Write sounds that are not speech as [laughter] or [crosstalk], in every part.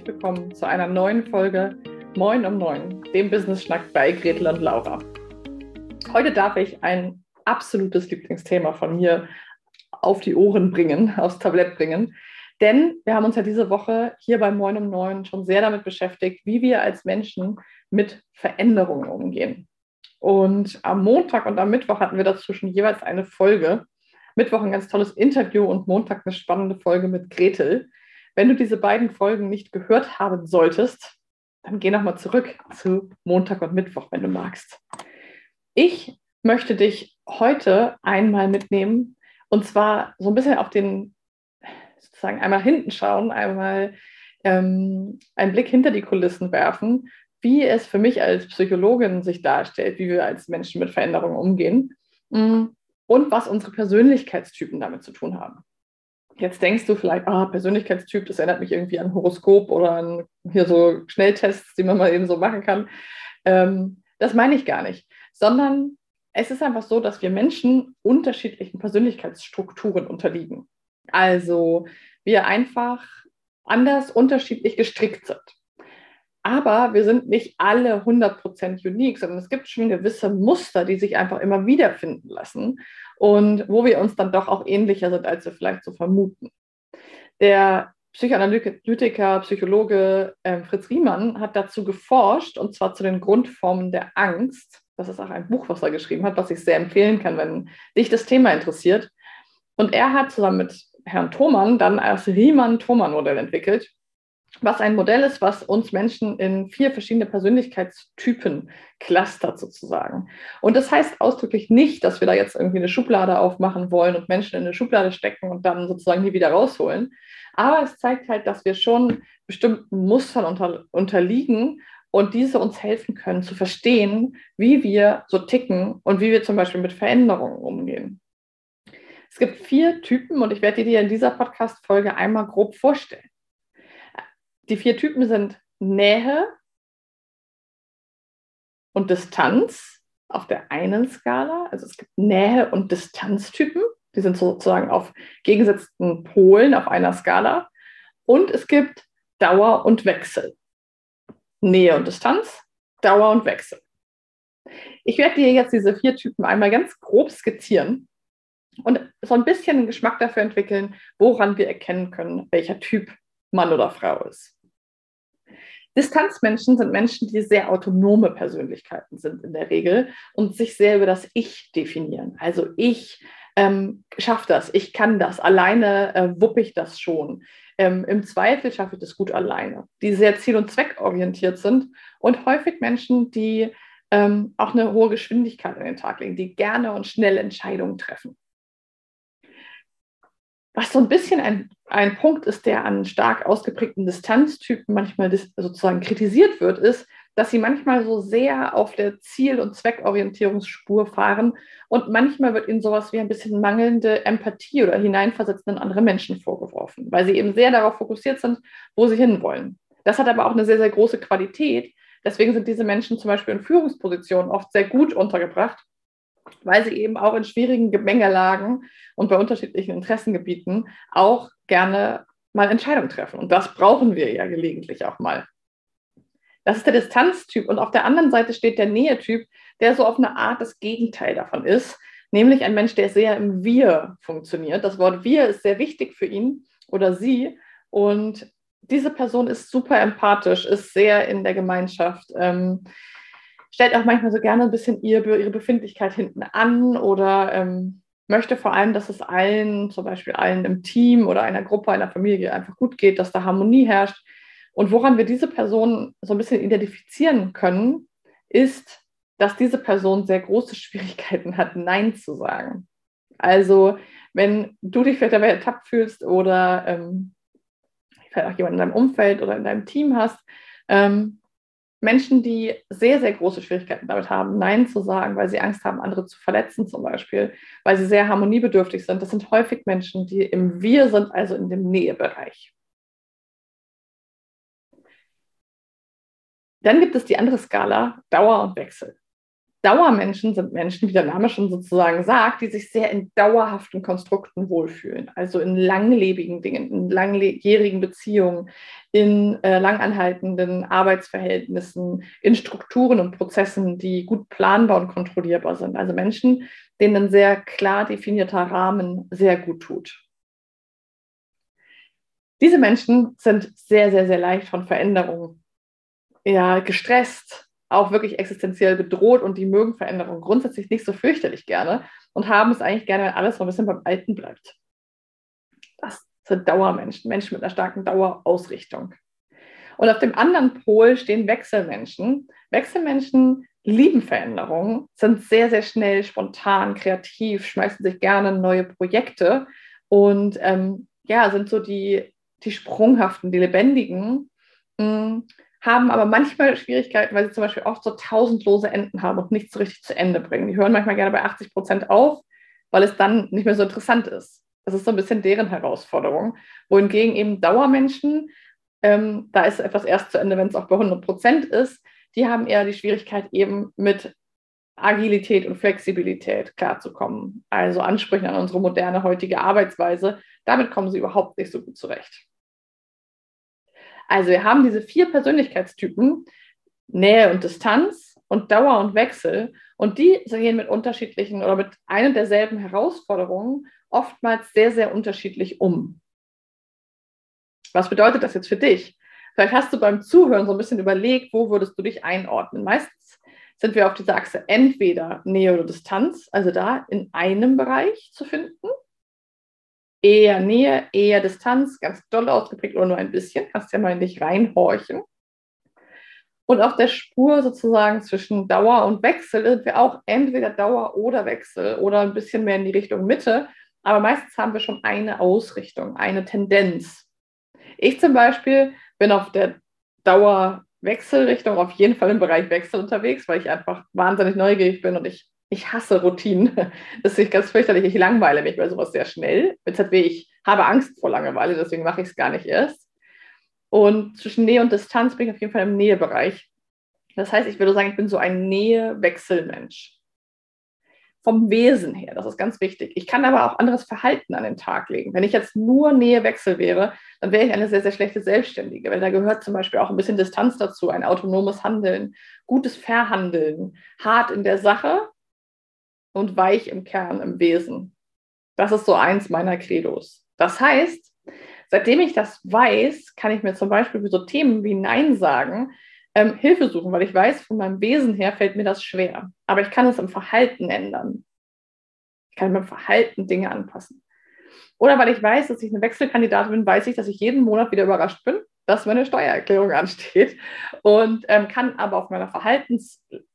herzlich willkommen zu einer neuen Folge Moin um Neun, dem Business Schnack bei Gretel und Laura. Heute darf ich ein absolutes Lieblingsthema von mir auf die Ohren bringen, aufs Tablett bringen. Denn wir haben uns ja diese Woche hier bei Moin um Neun schon sehr damit beschäftigt, wie wir als Menschen mit Veränderungen umgehen. Und am Montag und am Mittwoch hatten wir dazu schon jeweils eine Folge. Mittwoch ein ganz tolles Interview und Montag eine spannende Folge mit Gretel. Wenn du diese beiden Folgen nicht gehört haben solltest, dann geh nochmal zurück zu Montag und Mittwoch, wenn du magst. Ich möchte dich heute einmal mitnehmen und zwar so ein bisschen auf den, sozusagen einmal hinten schauen, einmal ähm, einen Blick hinter die Kulissen werfen, wie es für mich als Psychologin sich darstellt, wie wir als Menschen mit Veränderungen umgehen mm, und was unsere Persönlichkeitstypen damit zu tun haben. Jetzt denkst du vielleicht, ah, Persönlichkeitstyp, das erinnert mich irgendwie an Horoskop oder an hier so Schnelltests, die man mal eben so machen kann. Ähm, das meine ich gar nicht, sondern es ist einfach so, dass wir Menschen unterschiedlichen Persönlichkeitsstrukturen unterliegen. Also wir einfach anders unterschiedlich gestrickt sind. Aber wir sind nicht alle 100% unique, sondern es gibt schon gewisse Muster, die sich einfach immer wiederfinden lassen und wo wir uns dann doch auch ähnlicher sind, als wir vielleicht so vermuten. Der Psychoanalytiker, Psychologe äh, Fritz Riemann hat dazu geforscht, und zwar zu den Grundformen der Angst. Das ist auch ein Buch, was er geschrieben hat, was ich sehr empfehlen kann, wenn dich das Thema interessiert. Und er hat zusammen mit Herrn Thomann dann das Riemann-Thomann-Modell entwickelt was ein Modell ist, was uns Menschen in vier verschiedene Persönlichkeitstypen clustert sozusagen. Und das heißt ausdrücklich nicht, dass wir da jetzt irgendwie eine Schublade aufmachen wollen und Menschen in eine Schublade stecken und dann sozusagen nie wieder rausholen. Aber es zeigt halt, dass wir schon bestimmten Mustern unter, unterliegen und diese uns helfen können zu verstehen, wie wir so ticken und wie wir zum Beispiel mit Veränderungen umgehen. Es gibt vier Typen und ich werde dir in dieser Podcast-Folge einmal grob vorstellen. Die vier Typen sind Nähe und Distanz auf der einen Skala. Also es gibt Nähe- und Distanztypen. Die sind sozusagen auf gegengesetzten Polen auf einer Skala. Und es gibt Dauer und Wechsel. Nähe und Distanz, Dauer und Wechsel. Ich werde dir jetzt diese vier Typen einmal ganz grob skizzieren und so ein bisschen einen Geschmack dafür entwickeln, woran wir erkennen können, welcher Typ Mann oder Frau ist. Distanzmenschen sind Menschen, die sehr autonome Persönlichkeiten sind in der Regel und sich sehr über das Ich definieren. Also ich ähm, schaffe das, ich kann das, alleine äh, wuppe ich das schon. Ähm, Im Zweifel schaffe ich das gut alleine. Die sehr ziel- und zweckorientiert sind und häufig Menschen, die ähm, auch eine hohe Geschwindigkeit an den Tag legen, die gerne und schnell Entscheidungen treffen. Was so ein bisschen ein, ein Punkt ist, der an stark ausgeprägten Distanztypen manchmal sozusagen kritisiert wird, ist, dass sie manchmal so sehr auf der Ziel- und Zweckorientierungsspur fahren und manchmal wird ihnen sowas wie ein bisschen mangelnde Empathie oder Hineinversetzen in andere Menschen vorgeworfen, weil sie eben sehr darauf fokussiert sind, wo sie hinwollen. Das hat aber auch eine sehr, sehr große Qualität. Deswegen sind diese Menschen zum Beispiel in Führungspositionen oft sehr gut untergebracht, weil sie eben auch in schwierigen Gemengelagen und bei unterschiedlichen Interessengebieten auch gerne mal Entscheidungen treffen. Und das brauchen wir ja gelegentlich auch mal. Das ist der Distanztyp. Und auf der anderen Seite steht der Nähetyp, der so auf eine Art das Gegenteil davon ist, nämlich ein Mensch, der sehr im Wir funktioniert. Das Wort Wir ist sehr wichtig für ihn oder sie. Und diese Person ist super empathisch, ist sehr in der Gemeinschaft, ähm, stellt auch manchmal so gerne ein bisschen ihr, ihre Befindlichkeit hinten an oder ähm, möchte vor allem, dass es allen, zum Beispiel allen im Team oder einer Gruppe, einer Familie einfach gut geht, dass da Harmonie herrscht. Und woran wir diese Person so ein bisschen identifizieren können, ist, dass diese Person sehr große [laughs] Schwierigkeiten hat, Nein zu sagen. Also, wenn du dich vielleicht dabei ertappt fühlst oder ähm, vielleicht auch jemand in deinem Umfeld oder in deinem Team hast, ähm, Menschen, die sehr, sehr große Schwierigkeiten damit haben, Nein zu sagen, weil sie Angst haben, andere zu verletzen zum Beispiel, weil sie sehr harmoniebedürftig sind, das sind häufig Menschen, die im Wir sind, also in dem Nähebereich. Dann gibt es die andere Skala, Dauer und Wechsel. Dauermenschen sind Menschen, wie der Name schon sozusagen sagt, die sich sehr in dauerhaften Konstrukten wohlfühlen, also in langlebigen Dingen, in langjährigen Beziehungen, in äh, langanhaltenden Arbeitsverhältnissen, in Strukturen und Prozessen, die gut planbar und kontrollierbar sind. Also Menschen, denen ein sehr klar definierter Rahmen sehr gut tut. Diese Menschen sind sehr, sehr, sehr leicht von Veränderungen ja, gestresst, auch wirklich existenziell bedroht und die mögen Veränderungen grundsätzlich nicht so fürchterlich gerne und haben es eigentlich gerne, wenn alles so ein bisschen beim Alten bleibt. Das sind Dauermenschen, Menschen mit einer starken Dauerausrichtung. Und auf dem anderen Pol stehen Wechselmenschen. Wechselmenschen lieben Veränderungen, sind sehr, sehr schnell, spontan, kreativ, schmeißen sich gerne neue Projekte und ähm, ja, sind so die, die Sprunghaften, die Lebendigen. Mh, mm, haben aber manchmal Schwierigkeiten, weil sie zum Beispiel oft so tausendlose Enden haben und nichts so richtig zu Ende bringen. Die hören manchmal gerne bei 80 Prozent auf, weil es dann nicht mehr so interessant ist. Das ist so ein bisschen deren Herausforderung. Wohingegen eben Dauermenschen, ähm, da ist etwas erst zu Ende, wenn es auch bei 100 Prozent ist, die haben eher die Schwierigkeit eben mit Agilität und Flexibilität klarzukommen. Also Ansprüchen an unsere moderne heutige Arbeitsweise. Damit kommen sie überhaupt nicht so gut zurecht. Also wir haben diese vier Persönlichkeitstypen, Nähe und Distanz und Dauer und Wechsel. Und die gehen mit unterschiedlichen oder mit einer derselben Herausforderungen oftmals sehr, sehr unterschiedlich um. Was bedeutet das jetzt für dich? Vielleicht hast du beim Zuhören so ein bisschen überlegt, wo würdest du dich einordnen. Meistens sind wir auf dieser Achse entweder Nähe oder Distanz, also da in einem Bereich zu finden, eher Nähe, eher Distanz, ganz doll ausgeprägt oder nur ein bisschen. Kannst ja mal in dich reinhorchen. Und auf der Spur sozusagen zwischen Dauer und Wechsel sind wir auch entweder Dauer oder Wechsel oder ein bisschen mehr in die Richtung Mitte. Aber meistens haben wir schon eine Ausrichtung, eine Tendenz. Ich zum Beispiel bin auf der Dauerwechselrichtung auf jeden Fall im Bereich Wechsel unterwegs, weil ich einfach wahnsinnig neugierig bin und ich ich hasse Routinen. [laughs] Das ist ganz fürchterlich. Ich langweile mich bei sowas sehr schnell. Jetzt ich habe Angst vor Langeweile, deswegen mache ich es gar nicht erst. Und zwischen Nähe und Distanz bin ich auf jeden Fall im Nähebereich. Das heißt, ich würde sagen, ich bin so ein Nähe-Wechselmensch. Vom Wesen her, das ist ganz wichtig. Ich kann aber auch anderes Verhalten an den Tag legen. Wenn ich jetzt nur Nähe-Wechsel wäre, dann wäre ich eine sehr, sehr schlechte Selbstständige, weil da gehört zum Beispiel auch ein bisschen Distanz dazu, ein autonomes Handeln, gutes Verhandeln, hart in der Sache, und weich im Kern, im Wesen. Das ist so eins meiner Credos. Das heißt, seitdem ich das weiß, kann ich mir zum Beispiel für so Themen wie Nein sagen ähm, Hilfe suchen, weil ich weiß, von meinem Wesen her fällt mir das schwer. Aber ich kann es im Verhalten ändern. Ich kann mit Verhalten Dinge anpassen. Oder weil ich weiß, dass ich eine Wechselkandidatin bin, weiß ich, dass ich jeden Monat wieder überrascht bin, dass meine Steuererklärung ansteht und ähm, kann aber auf meiner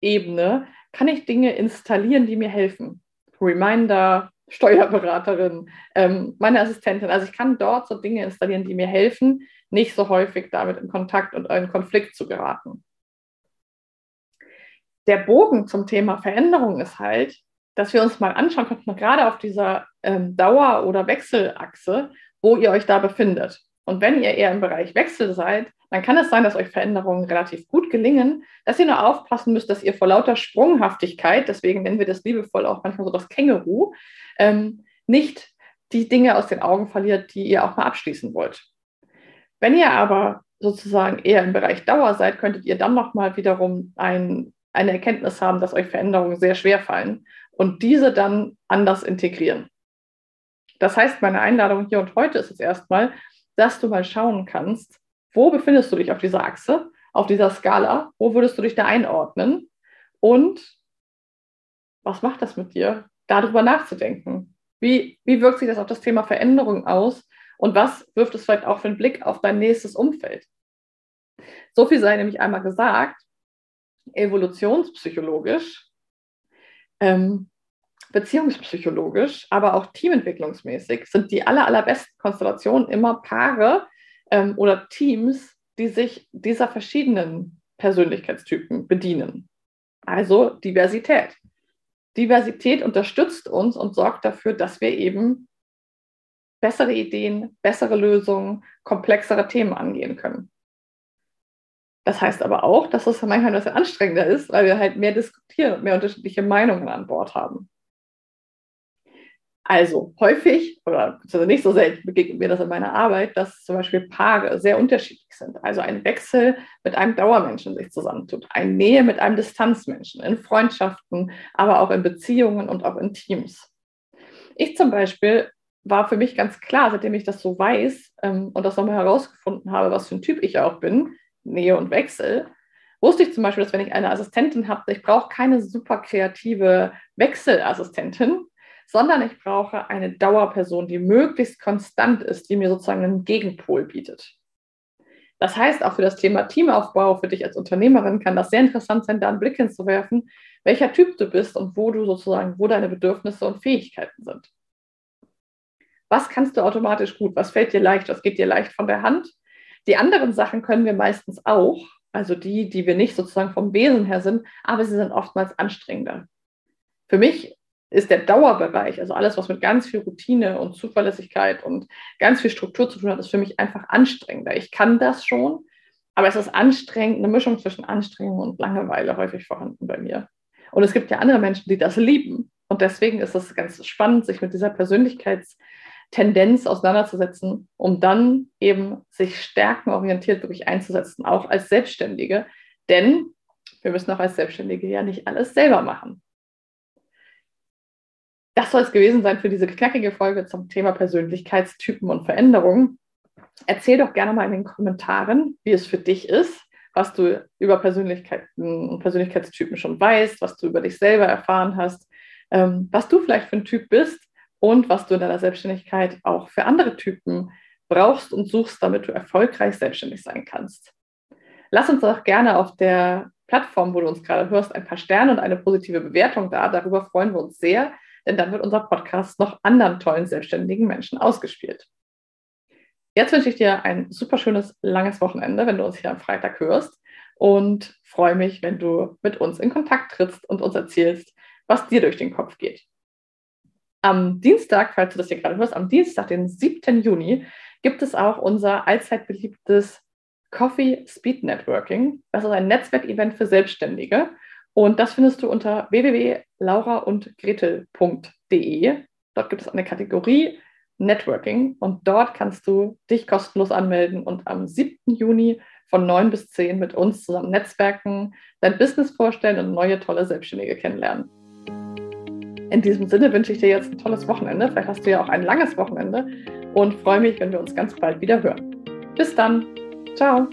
Verhaltensebene kann ich Dinge installieren, die mir helfen. Reminder, Steuerberaterin, ähm, meine Assistentin. Also ich kann dort so Dinge installieren, die mir helfen, nicht so häufig damit in Kontakt und in Konflikt zu geraten. Der Bogen zum Thema Veränderung ist halt, dass wir uns mal anschauen könnten, gerade auf dieser ähm, Dauer- oder Wechselachse, wo ihr euch da befindet. Und wenn ihr eher im Bereich Wechsel seid, dann kann es sein, dass euch Veränderungen relativ gut gelingen, dass ihr nur aufpassen müsst, dass ihr vor lauter Sprunghaftigkeit, deswegen nennen wir das liebevoll auch manchmal so das Känguru, ähm, nicht die Dinge aus den Augen verliert, die ihr auch mal abschließen wollt. Wenn ihr aber sozusagen eher im Bereich Dauer seid, könntet ihr dann nochmal wiederum ein, eine Erkenntnis haben, dass euch Veränderungen sehr schwer fallen und diese dann anders integrieren. Das heißt, meine Einladung hier und heute ist es erstmal, dass du mal schauen kannst, wo befindest du dich auf dieser Achse, auf dieser Skala, wo würdest du dich da einordnen und was macht das mit dir, darüber nachzudenken. Wie, wie wirkt sich das auf das Thema Veränderung aus und was wirft es vielleicht auch für einen Blick auf dein nächstes Umfeld? So viel sei nämlich einmal gesagt, evolutionspsychologisch ähm, beziehungspsychologisch, aber auch teamentwicklungsmäßig sind die aller, allerbesten Konstellationen immer Paare ähm, oder Teams, die sich dieser verschiedenen Persönlichkeitstypen bedienen. Also Diversität. Diversität unterstützt uns und sorgt dafür, dass wir eben bessere Ideen, bessere Lösungen, komplexere Themen angehen können. Das heißt aber auch, dass es manchmal ein bisschen anstrengender ist, weil wir halt mehr diskutieren und mehr unterschiedliche Meinungen an Bord haben. Also häufig oder nicht so selten begegnet mir das in meiner Arbeit, dass zum Beispiel Paare sehr unterschiedlich sind. Also ein Wechsel mit einem Dauermenschen sich zusammentut, eine Nähe mit einem Distanzmenschen, in Freundschaften, aber auch in Beziehungen und auch in Teams. Ich zum Beispiel war für mich ganz klar, seitdem ich das so weiß ähm, und das nochmal herausgefunden habe, was für ein Typ ich auch bin, Nähe und Wechsel, wusste ich zum Beispiel, dass wenn ich eine Assistentin habe, ich brauche keine super kreative Wechselassistentin, sondern ich brauche eine Dauerperson, die möglichst konstant ist, die mir sozusagen einen Gegenpol bietet. Das heißt, auch für das Thema Teamaufbau, für dich als Unternehmerin kann das sehr interessant sein, da einen Blick hinzuwerfen, welcher Typ du bist und wo du sozusagen, wo deine Bedürfnisse und Fähigkeiten sind. Was kannst du automatisch gut? Was fällt dir leicht? Was geht dir leicht von der Hand? Die anderen Sachen können wir meistens auch, also die, die wir nicht sozusagen vom Wesen her sind, aber sie sind oftmals anstrengender. Für mich ist der Dauerbereich, also alles, was mit ganz viel Routine und Zuverlässigkeit und ganz viel Struktur zu tun hat, ist für mich einfach anstrengender. Ich kann das schon, aber es ist anstrengend, eine Mischung zwischen Anstrengung und Langeweile häufig vorhanden bei mir. Und es gibt ja andere Menschen, die das lieben. Und deswegen ist es ganz spannend, sich mit dieser Persönlichkeitstendenz auseinanderzusetzen, um dann eben sich stärkenorientiert wirklich einzusetzen, auch als Selbstständige. Denn wir müssen auch als Selbstständige ja nicht alles selber machen. Das soll es gewesen sein für diese knackige Folge zum Thema Persönlichkeitstypen und Veränderungen. Erzähl doch gerne mal in den Kommentaren, wie es für dich ist, was du über Persönlichkeiten und Persönlichkeitstypen schon weißt, was du über dich selber erfahren hast, ähm, was du vielleicht für ein Typ bist und was du in deiner Selbstständigkeit auch für andere Typen brauchst und suchst, damit du erfolgreich selbstständig sein kannst. Lass uns doch gerne auf der Plattform, wo du uns gerade hörst, ein paar Sterne und eine positive Bewertung da. Darüber freuen wir uns sehr denn dann wird unser Podcast noch anderen tollen selbstständigen Menschen ausgespielt. Jetzt wünsche ich dir ein super schönes, langes Wochenende, wenn du uns hier am Freitag hörst und freue mich, wenn du mit uns in Kontakt trittst und uns erzählst, was dir durch den Kopf geht. Am Dienstag, falls du das hier gerade hörst, am Dienstag, den 7. Juni, gibt es auch unser allzeit beliebtes Coffee Speed Networking. Das ist ein Netzwerkevent für Selbstständige. Und das findest du unter www.lauraundgretel.de. Dort gibt es eine Kategorie Networking und dort kannst du dich kostenlos anmelden und am 7. Juni von 9 bis 10 mit uns zusammen netzwerken, dein Business vorstellen und neue tolle Selbstständige kennenlernen. In diesem Sinne wünsche ich dir jetzt ein tolles Wochenende. Vielleicht hast du ja auch ein langes Wochenende und freue mich, wenn wir uns ganz bald wieder hören. Bis dann. Ciao.